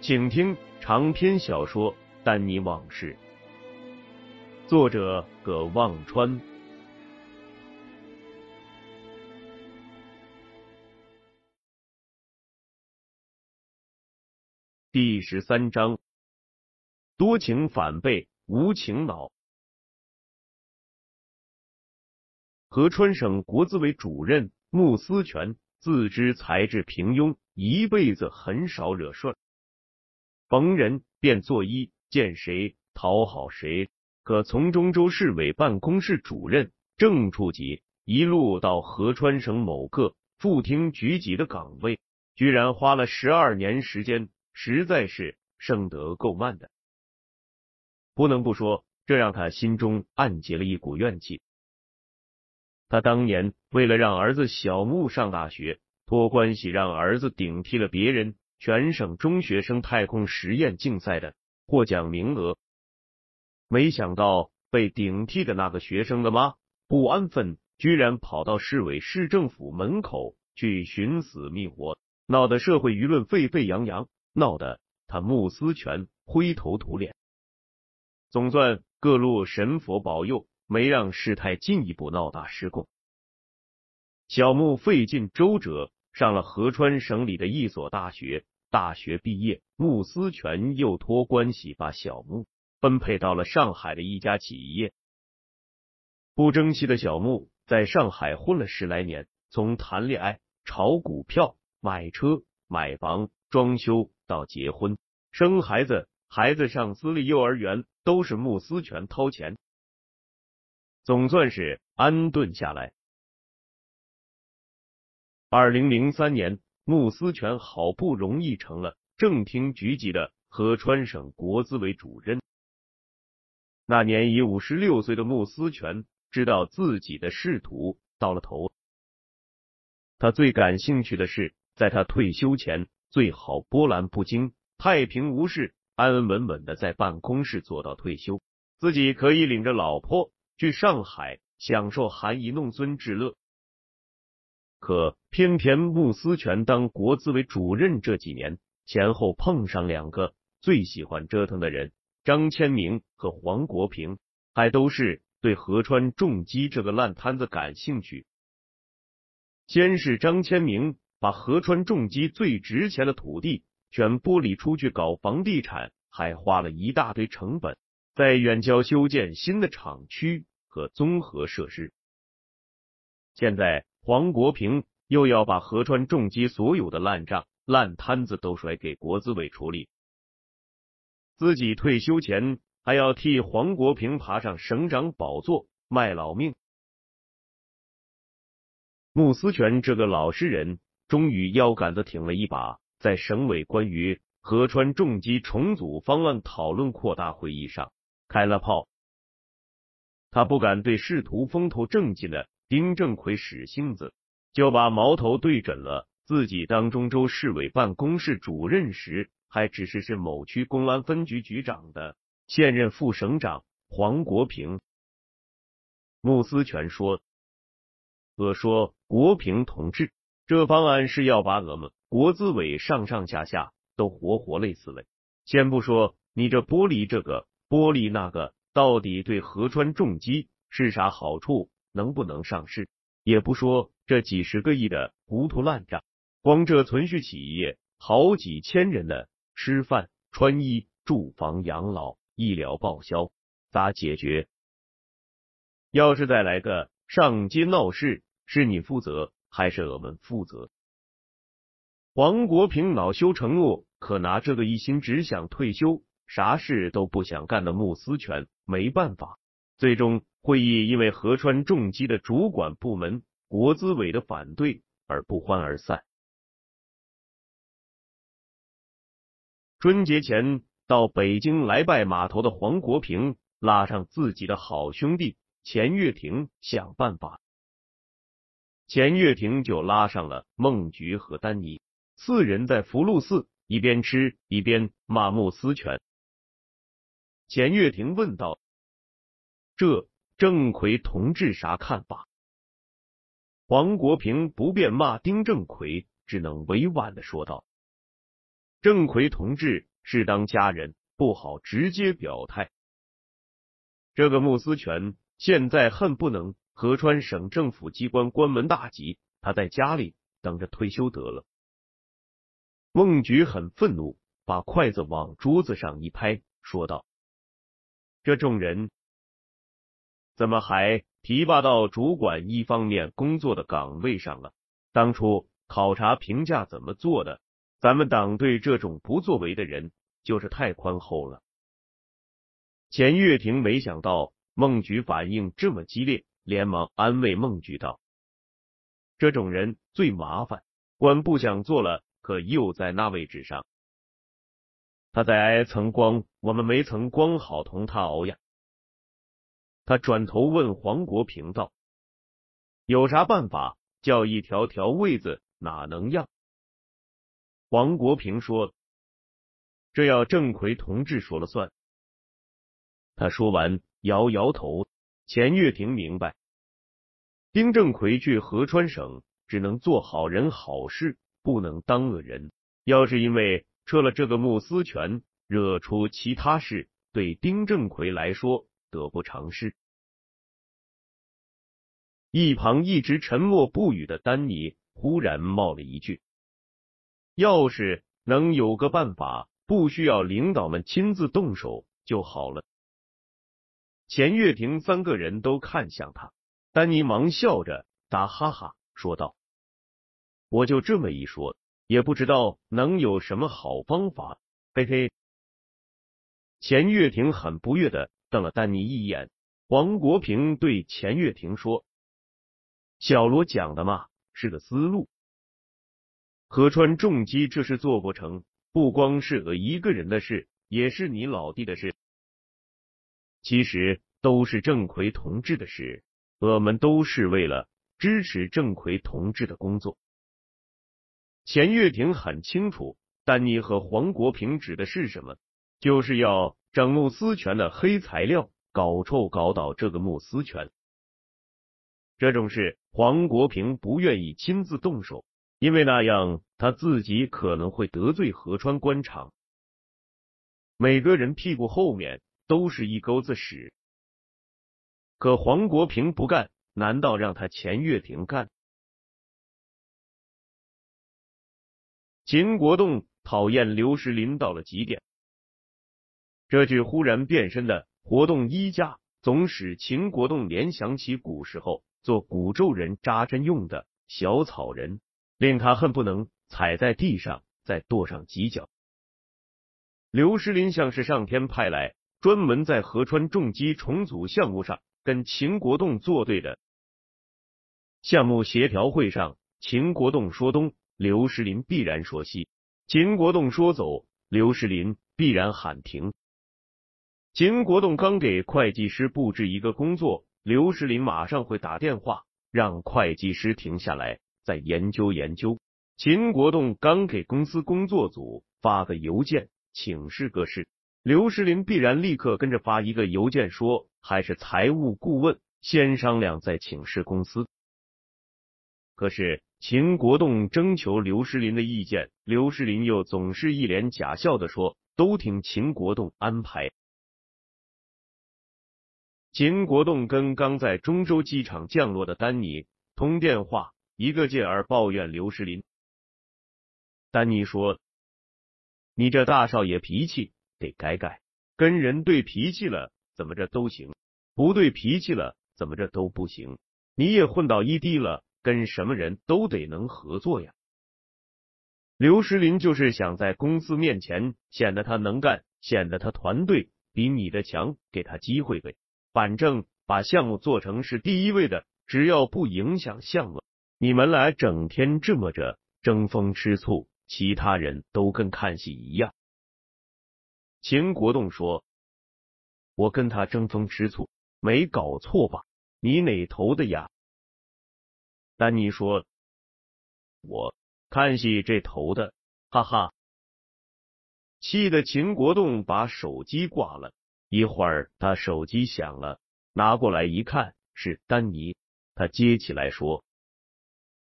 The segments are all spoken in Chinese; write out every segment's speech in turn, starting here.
请听长篇小说《丹尼往事》，作者葛望川。第十三章，多情反被无情恼。合川省国资委主任穆思全自知才智平庸，一辈子很少惹事儿，逢人便作揖，见谁讨好谁。可从中州市委办公室主任、正处级，一路到合川省某个副厅局级的岗位，居然花了十二年时间。实在是升得够慢的，不能不说，这让他心中暗结了一股怨气。他当年为了让儿子小木上大学，托关系让儿子顶替了别人全省中学生太空实验竞赛的获奖名额，没想到被顶替的那个学生的妈不安分，居然跑到市委市政府门口去寻死觅活，闹得社会舆论沸沸扬扬。闹得他穆思全灰头土脸，总算各路神佛保佑，没让事态进一步闹大失控。小穆费尽周折上了合川省里的一所大学，大学毕业，穆思全又托关系把小穆分配到了上海的一家企业。不争气的小穆在上海混了十来年，从谈恋爱、炒股票、买车、买房、装修。到结婚、生孩子，孩子上私立幼儿园都是穆思全掏钱，总算是安顿下来。二零零三年，穆思全好不容易成了正厅局级的合川省国资委主任。那年已五十六岁的穆思全知道自己的仕途到了头，他最感兴趣的是，在他退休前。最好波澜不惊、太平无事、安安稳稳的在办公室做到退休，自己可以领着老婆去上海享受含饴弄孙之乐。可偏偏穆思全当国资委主任这几年，前后碰上两个最喜欢折腾的人，张千明和黄国平，还都是对合川重机这个烂摊子感兴趣。先是张千明。把合川重机最值钱的土地全剥离出去搞房地产，还花了一大堆成本，在远郊修建新的厂区和综合设施。现在黄国平又要把合川重机所有的烂账、烂摊子都甩给国资委处理，自己退休前还要替黄国平爬上省长宝座卖老命。穆思全这个老实人。终于腰杆子挺了一把，在省委关于合川重机重组方案讨论扩大会议上开了炮。他不敢对仕途风头正劲的丁正奎使性子，就把矛头对准了自己当中州市委办公室主任时还只是是某区公安分局局长的现任副省长黄国平。穆思全说：“我说国平同志。”这方案是要把我们国资委上上下下都活活累死了。先不说你这玻璃这个玻璃那个，到底对合川重机是啥好处，能不能上市？也不说这几十个亿的糊涂烂账，光这存续企业，好几千人的，吃饭、穿衣、住房、养老、医疗报销，咋解决？要是再来个上街闹事，是你负责还是我们负责？黄国平恼羞成怒，可拿这个一心只想退休、啥事都不想干的穆思全没办法。最终，会议因为河川重机的主管部门国资委的反对而不欢而散。春节前到北京来拜码头的黄国平，拉上自己的好兄弟钱月亭想办法。钱月亭就拉上了孟菊和丹尼四人，在福禄寺一边吃一边骂慕思全。钱月亭问道：“这郑奎同志啥看法？”黄国平不便骂丁正奎，只能委婉的说道。郑奎同志是当家人，不好直接表态。这个穆思全现在恨不能河川省政府机关关门大吉，他在家里等着退休得了。孟菊很愤怒，把筷子往桌子上一拍，说道：“这众人怎么还提拔到主管一方面工作的岗位上了？当初考察评价怎么做的？”咱们党对这种不作为的人就是太宽厚了。钱月亭没想到孟菊反应这么激烈，连忙安慰孟菊道：“这种人最麻烦，官不想做了，可又在那位置上。他在挨层光，我们没层光，好同他熬呀。”他转头问黄国平道：“有啥办法？叫一条条位子哪能样？”黄国平说：“这要郑奎同志说了算。”他说完，摇摇头。钱月亭明白，丁正奎去河川省，只能做好人好事，不能当恶人。要是因为撤了这个穆思权，惹出其他事，对丁正奎来说得不偿失。一旁一直沉默不语的丹尼忽然冒了一句。要是能有个办法，不需要领导们亲自动手就好了。钱月亭三个人都看向他，丹尼忙笑着打哈哈说道：“我就这么一说，也不知道能有什么好方法。”嘿嘿。钱月亭很不悦的瞪了丹尼一眼。黄国平对钱月亭说：“小罗讲的嘛，是个思路。”河川重机这事做不成，不光是我一个人的事，也是你老弟的事。其实都是郑奎同志的事，我们都是为了支持郑奎同志的工作。钱月亭很清楚，丹尼和黄国平指的是什么，就是要整穆思全的黑材料，搞臭搞倒这个穆思全。这种事，黄国平不愿意亲自动手。因为那样，他自己可能会得罪河川官场。每个人屁股后面都是一沟子屎，可黄国平不干，难道让他钱月亭干？秦国栋讨厌刘石林到了极点。这句忽然变身的活动衣架，总使秦国栋联想起古时候做古咒人扎针用的小草人。令他恨不能踩在地上再跺上几脚。刘石林像是上天派来，专门在河川重机重组项目上跟秦国栋作对的。项目协调会上，秦国栋说东，刘石林必然说西；秦国栋说走，刘石林必然喊停。秦国栋刚给会计师布置一个工作，刘石林马上会打电话让会计师停下来。再研究研究。秦国栋刚给公司工作组发个邮件请示个事，刘石林必然立刻跟着发一个邮件说，还是财务顾问先商量再请示公司。可是秦国栋征求刘石林的意见，刘石林又总是一脸假笑的说，都听秦国栋安排。秦国栋跟刚在中州机场降落的丹尼通电话。一个劲儿抱怨刘石林，丹尼说：“你这大少爷脾气得改改，跟人对脾气了，怎么着都行；不对脾气了，怎么着都不行。你也混到一地了，跟什么人都得能合作呀。”刘石林就是想在公司面前显得他能干，显得他团队比你的强，给他机会呗。反正把项目做成是第一位的，只要不影响项目，你们俩整天这么着争风吃醋，其他人都跟看戏一样。秦国栋说：“我跟他争风吃醋，没搞错吧？你哪头的呀？”丹尼说：“我。”看戏这头的，哈哈！气得秦国栋把手机挂了。一会儿他手机响了，拿过来一看是丹尼，他接起来说：“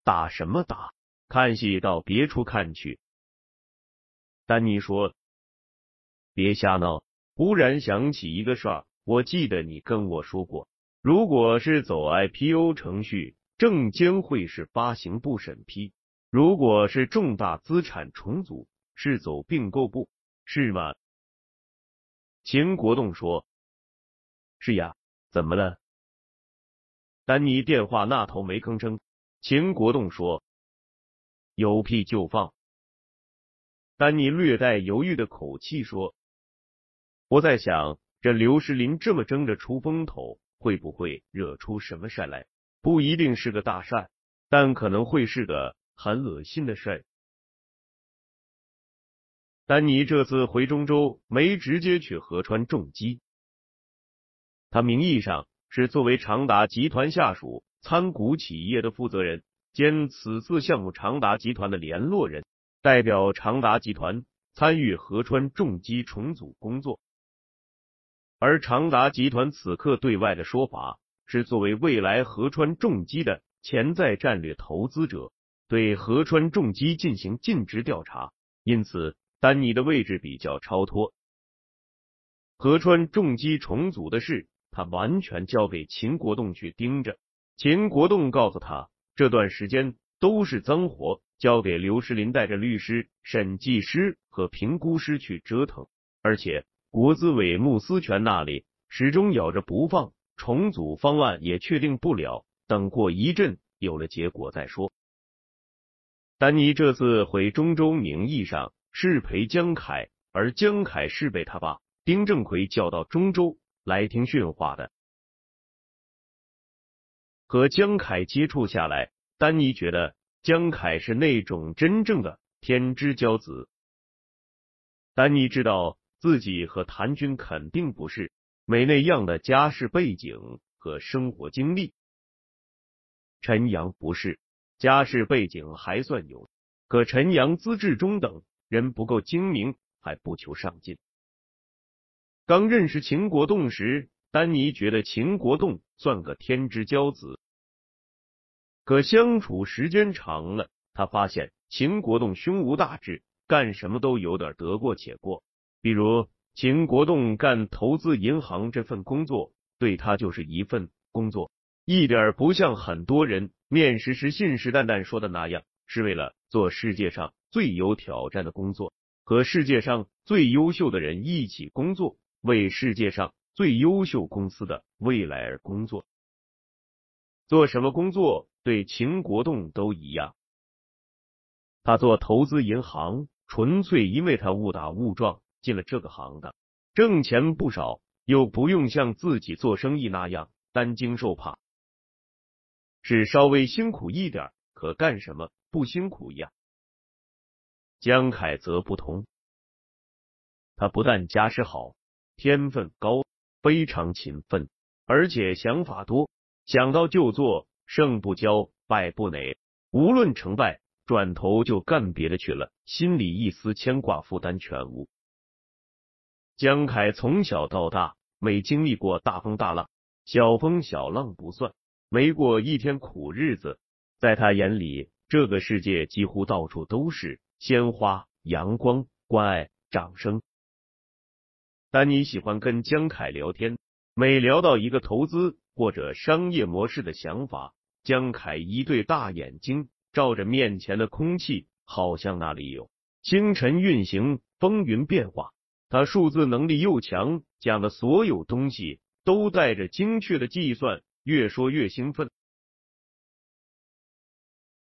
打什么打？看戏到别处看去。”丹尼说：“别瞎闹。”忽然想起一个事儿，我记得你跟我说过，如果是走 IPO 程序，证监会是发行部审批。如果是重大资产重组，是走并购部，是吗？秦国栋说：“是呀，怎么了？”丹尼电话那头没吭声。秦国栋说：“有屁就放。”丹尼略带犹豫的口气说：“我在想，这刘石林这么争着出风头，会不会惹出什么事来？不一定是个大事，但可能会是个。”很恶心的事。丹尼这次回中州没直接去河川重机，他名义上是作为长达集团下属参股企业的负责人兼此次项目长达集团的联络人，代表长达集团参与河川重机重组工作。而长达集团此刻对外的说法是，作为未来河川重机的潜在战略投资者。对河川重机进行尽职调查，因此丹尼的位置比较超脱。河川重机重组的事，他完全交给秦国栋去盯着。秦国栋告诉他，这段时间都是脏活，交给刘诗林带着律师、审计师和评估师去折腾。而且国资委穆思全那里始终咬着不放，重组方案也确定不了，等过一阵有了结果再说。丹尼这次回中州，名义上是陪江凯，而江凯是被他爸丁正奎叫到中州来听训话的。和江凯接触下来，丹尼觉得江凯是那种真正的天之骄子。丹尼知道自己和谭军肯定不是没那样的家世背景和生活经历，陈阳不是。家世背景还算有，可陈阳资质中等，人不够精明，还不求上进。刚认识秦国栋时，丹尼觉得秦国栋算个天之骄子，可相处时间长了，他发现秦国栋胸无大志，干什么都有点得过且过。比如秦国栋干投资银行这份工作，对他就是一份工作。一点不像很多人面试时信誓旦旦说的那样，是为了做世界上最有挑战的工作，和世界上最优秀的人一起工作，为世界上最优秀公司的未来而工作。做什么工作对秦国栋都一样。他做投资银行，纯粹因为他误打误撞进了这个行当，挣钱不少，又不用像自己做生意那样担惊受怕。是稍微辛苦一点，可干什么不辛苦呀？江凯则不同，他不但家世好，天分高，非常勤奋，而且想法多，想到就做，胜不骄，败不馁，无论成败，转头就干别的去了，心里一丝牵挂负担全无。江凯从小到大没经历过大风大浪，小风小浪不算。没过一天苦日子，在他眼里，这个世界几乎到处都是鲜花、阳光、关爱、掌声。丹尼喜欢跟江凯聊天，每聊到一个投资或者商业模式的想法，江凯一对大眼睛照着面前的空气，好像那里有星辰运行，风云变化。他数字能力又强，讲的所有东西都带着精确的计算，越说越兴奋。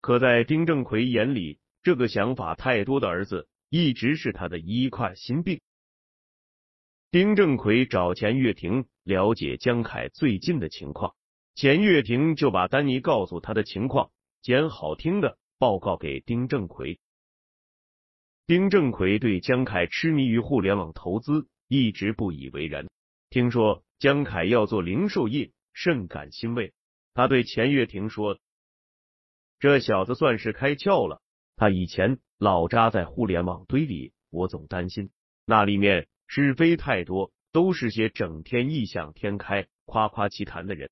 可在丁正奎眼里，这个想法太多的儿子一直是他的一块心病。丁正奎找钱月婷了解江凯最近的情况，钱月婷就把丹尼告诉他的情况捡好听的报告给丁正奎。丁正奎对江凯痴迷于互联网投资一直不以为然，听说江凯要做零售业，甚感欣慰。他对钱月婷说。这小子算是开窍了。他以前老扎在互联网堆里，我总担心那里面是非太多，都是些整天异想天开、夸夸其谈的人。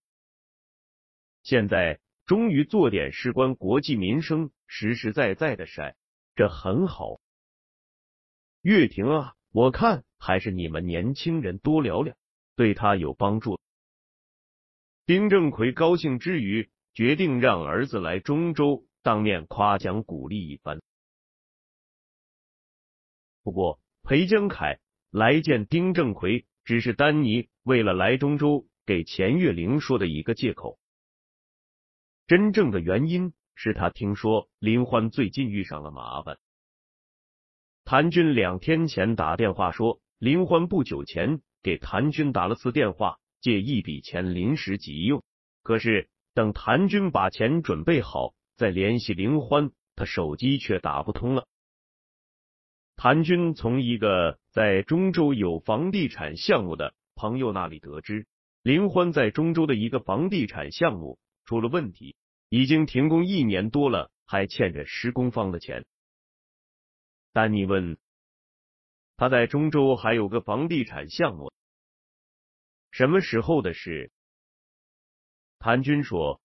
现在终于做点事关国计民生、实实在在的事，这很好。岳婷啊，我看还是你们年轻人多聊聊，对他有帮助。丁正奎高兴之余。决定让儿子来中州当面夸奖鼓励一番。不过裴江凯来见丁正奎，只是丹尼为了来中州给钱月玲说的一个借口。真正的原因是他听说林欢最近遇上了麻烦。谭军两天前打电话说，林欢不久前给谭军打了次电话，借一笔钱临时急用，可是。等谭军把钱准备好，再联系林欢，他手机却打不通了。谭军从一个在中州有房地产项目的朋友那里得知，林欢在中州的一个房地产项目出了问题，已经停工一年多了，还欠着施工方的钱。丹尼问：“他在中州还有个房地产项目，什么时候的事？”谭军说：“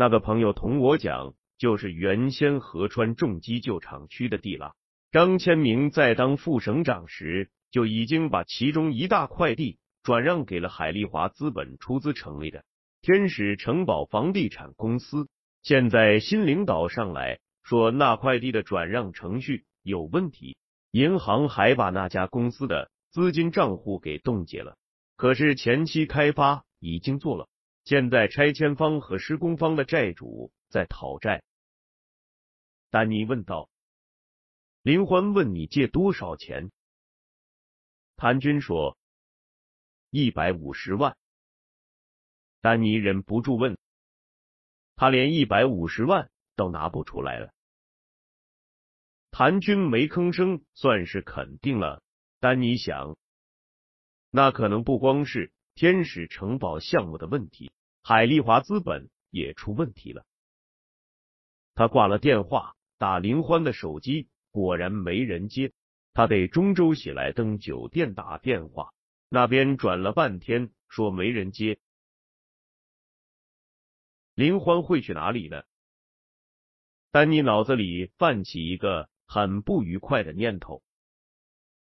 那个朋友同我讲，就是原先合川重机旧厂区的地了。张千明在当副省长时，就已经把其中一大块地转让给了海利华资本出资成立的天使城堡房地产公司。现在新领导上来说，那块地的转让程序有问题，银行还把那家公司的资金账户给冻结了。可是前期开发已经做了。”现在拆迁方和施工方的债主在讨债。丹尼问道：“林欢问你借多少钱？”谭军说：“一百五十万。”丹尼忍不住问：“他连一百五十万都拿不出来了？”谭军没吭声，算是肯定了。丹尼想，那可能不光是天使城堡项目的问题。海利华资本也出问题了。他挂了电话，打林欢的手机，果然没人接。他给中州喜来登酒店打电话，那边转了半天，说没人接。林欢会去哪里呢？丹尼脑子里泛起一个很不愉快的念头，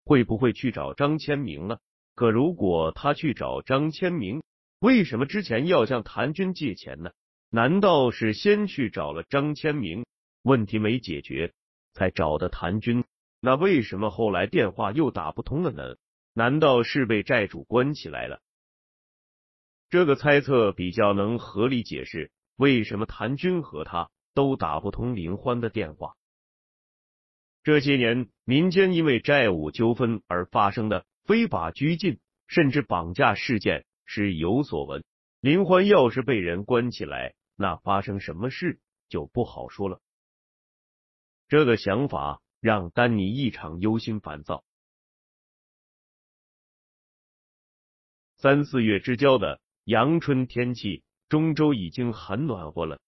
会不会去找张千明了？可如果他去找张千明，为什么之前要向谭军借钱呢？难道是先去找了张千明，问题没解决，才找的谭军？那为什么后来电话又打不通了呢？难道是被债主关起来了？这个猜测比较能合理解释为什么谭军和他都打不通林欢的电话。这些年，民间因为债务纠纷而发生的非法拘禁甚至绑架事件。是有所闻，林欢要是被人关起来，那发生什么事就不好说了。这个想法让丹尼异常忧心烦躁。三四月之交的阳春天气，中州已经很暖和了。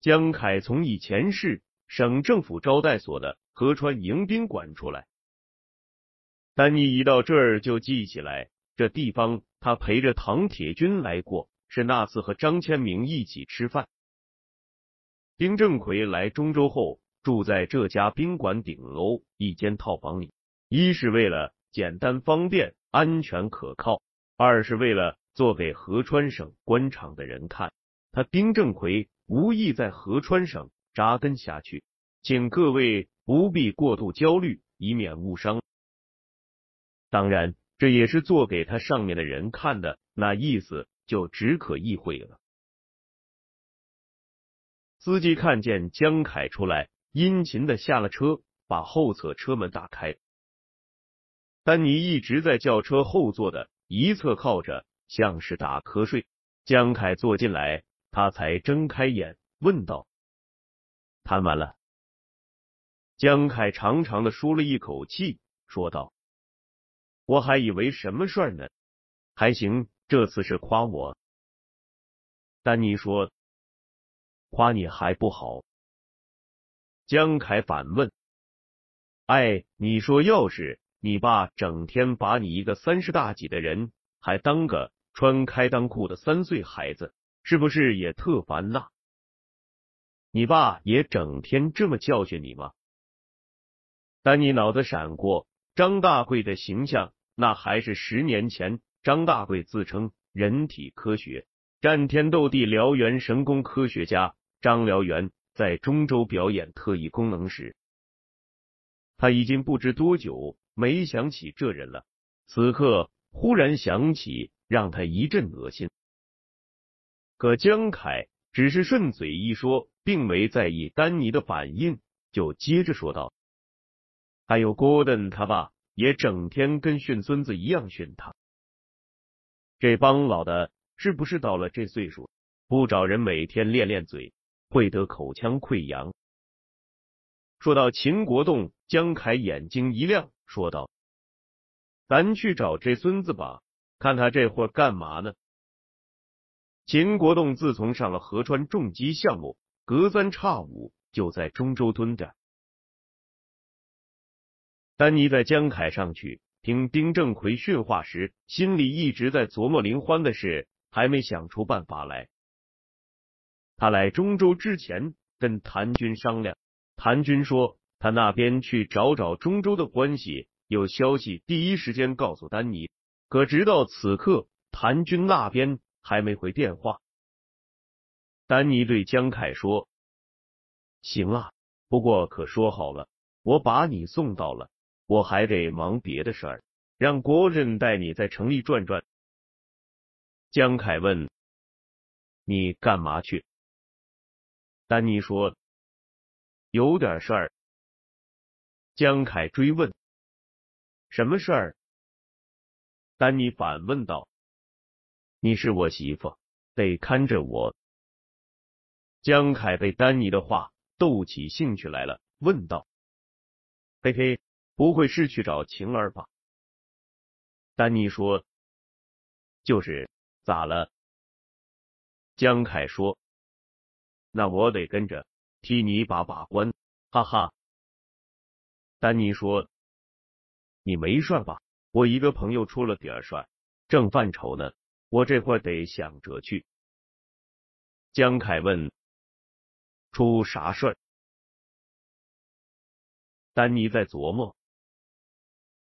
江凯从以前是省政府招待所的河川迎宾馆出来，丹尼一到这儿就记起来这地方。他陪着唐铁军来过，是那次和张千明一起吃饭。丁正奎来中州后，住在这家宾馆顶楼一间套房里，一是为了简单方便、安全可靠；二是为了做给合川省官场的人看，他丁正奎无意在合川省扎根下去。请各位不必过度焦虑，以免误伤。当然，这也是做给他上面的人看的，那意思就只可意会了。司机看见江凯出来，殷勤的下了车，把后侧车门打开。丹尼一直在轿车后座的一侧靠着，像是打瞌睡。江凯坐进来，他才睁开眼，问道：“谈完了？”江凯长长的舒了一口气，说道：“我还以为什么事儿呢？还行，这次是夸我。”丹尼说：“夸你还不好。”江凯反问：“哎，你说要是……”你爸整天把你一个三十大几的人，还当个穿开裆裤的三岁孩子，是不是也特烦呐？你爸也整天这么教训你吗？但你脑子闪过张大贵的形象，那还是十年前，张大贵自称人体科学战天斗地燎原神功科学家张燎原，在中州表演特异功能时，他已经不知多久。没想起这人了，此刻忽然想起，让他一阵恶心。可江凯只是顺嘴一说，并没在意丹尼的反应，就接着说道：“还有郭登他爸也整天跟训孙子一样训他。这帮老的，是不是到了这岁数，不找人每天练练嘴，会得口腔溃疡？”说到秦国栋，江凯眼睛一亮。说道：“咱去找这孙子吧，看他这会儿干嘛呢？”秦国栋自从上了河川重机项目，隔三差五就在中州蹲着。丹尼在江凯上去听丁正奎训话时，心里一直在琢磨林欢的事，还没想出办法来。他来中州之前跟谭军商量，谭军说。他那边去找找中州的关系，有消息第一时间告诉丹尼。可直到此刻，谭军那边还没回电话。丹尼对江凯说：“行啊，不过可说好了，我把你送到了，我还得忙别的事儿，让国人带你在城里转转。”江凯问：“你干嘛去？”丹尼说：“有点事儿。”江凯追问：“什么事儿？”丹尼反问道：“你是我媳妇，得看着我。”江凯被丹尼的话逗起兴趣来了，问道：“嘿嘿，不会是去找晴儿吧？”丹尼说：“就是，咋了？”江凯说：“那我得跟着替你把把关，哈哈。”丹尼说：“你没事吧？我一个朋友出了点事儿，正犯愁呢。我这会得想着去。”江凯问：“出啥事儿？”丹尼在琢磨，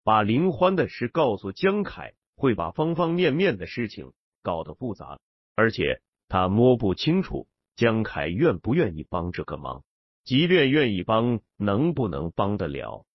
把林欢的事告诉江凯，会把方方面面的事情搞得复杂，而且他摸不清楚江凯愿不愿意帮这个忙。即便愿意帮，能不能帮得了？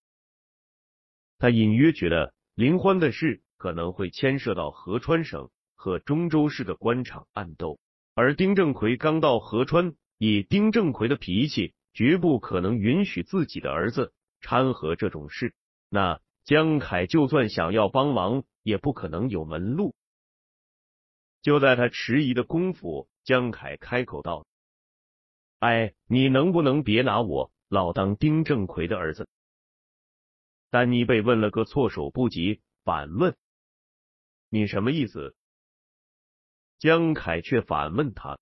他隐约觉得林欢的事可能会牵涉到合川省和中州市的官场暗斗，而丁正奎刚到合川，以丁正奎的脾气，绝不可能允许自己的儿子掺和这种事。那江凯就算想要帮忙，也不可能有门路。就在他迟疑的功夫，江凯开口道。哎，你能不能别拿我老当丁正奎的儿子？丹尼被问了个措手不及，反问：“你什么意思？”江凯却反问他：“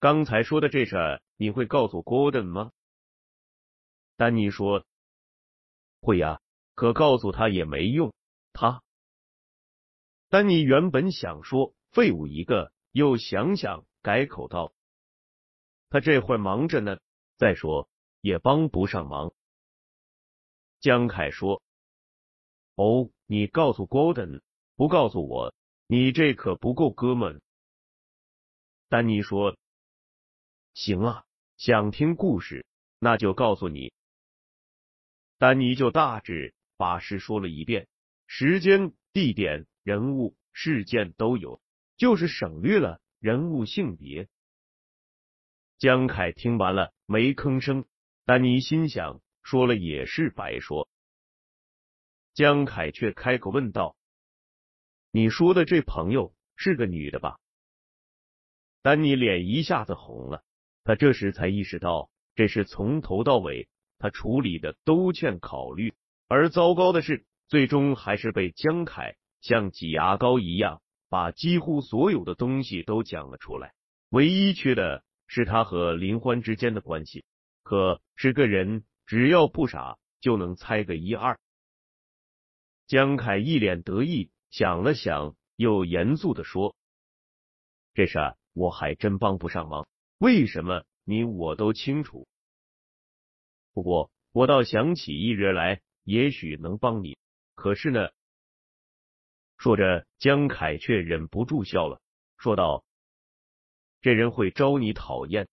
刚才说的这事，你会告诉郭登吗？”丹尼说：“会呀，可告诉他也没用。”他，丹尼原本想说废物一个，又想想，改口道。他这会忙着呢，再说也帮不上忙。江凯说：“哦，你告诉 Golden，不告诉我，你这可不够哥们。”丹尼说：“行啊，想听故事那就告诉你。丹尼就大致把事说了一遍，时间、地点、人物、事件都有，就是省略了人物性别。江凯听完了没吭声，丹尼心想，说了也是白说。江凯却开口问道：“你说的这朋友是个女的吧？”丹尼脸一下子红了，他这时才意识到，这是从头到尾他处理的都欠考虑，而糟糕的是，最终还是被江凯像挤牙膏一样把几乎所有的东西都讲了出来，唯一缺的是他和林欢之间的关系，可是个人只要不傻就能猜个一二。江凯一脸得意，想了想，又严肃的说：“这事我还真帮不上忙。为什么？你我都清楚。不过我倒想起一人来，也许能帮你。可是呢？”说着，江凯却忍不住笑了，说道：“这人会招你讨厌。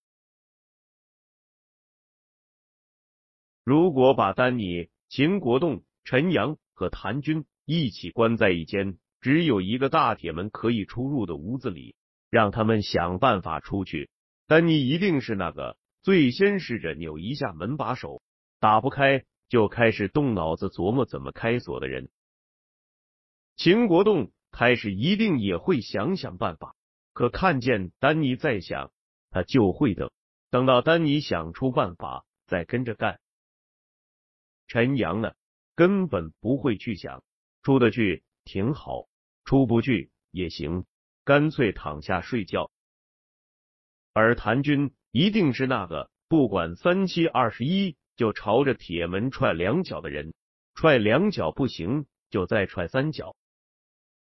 如果把丹尼、秦国栋、陈阳。”和谭军一起关在一间只有一个大铁门可以出入的屋子里，让他们想办法出去。丹尼一定是那个最先试着扭一下门把手，打不开就开始动脑子琢磨怎么开锁的人。秦国栋开始一定也会想想办法，可看见丹尼在想，他就会等，等到丹尼想出办法再跟着干。陈阳呢？根本不会去想，出得去挺好，出不去也行，干脆躺下睡觉。而谭军一定是那个不管三七二十一就朝着铁门踹两脚的人，踹两脚不行就再踹三脚，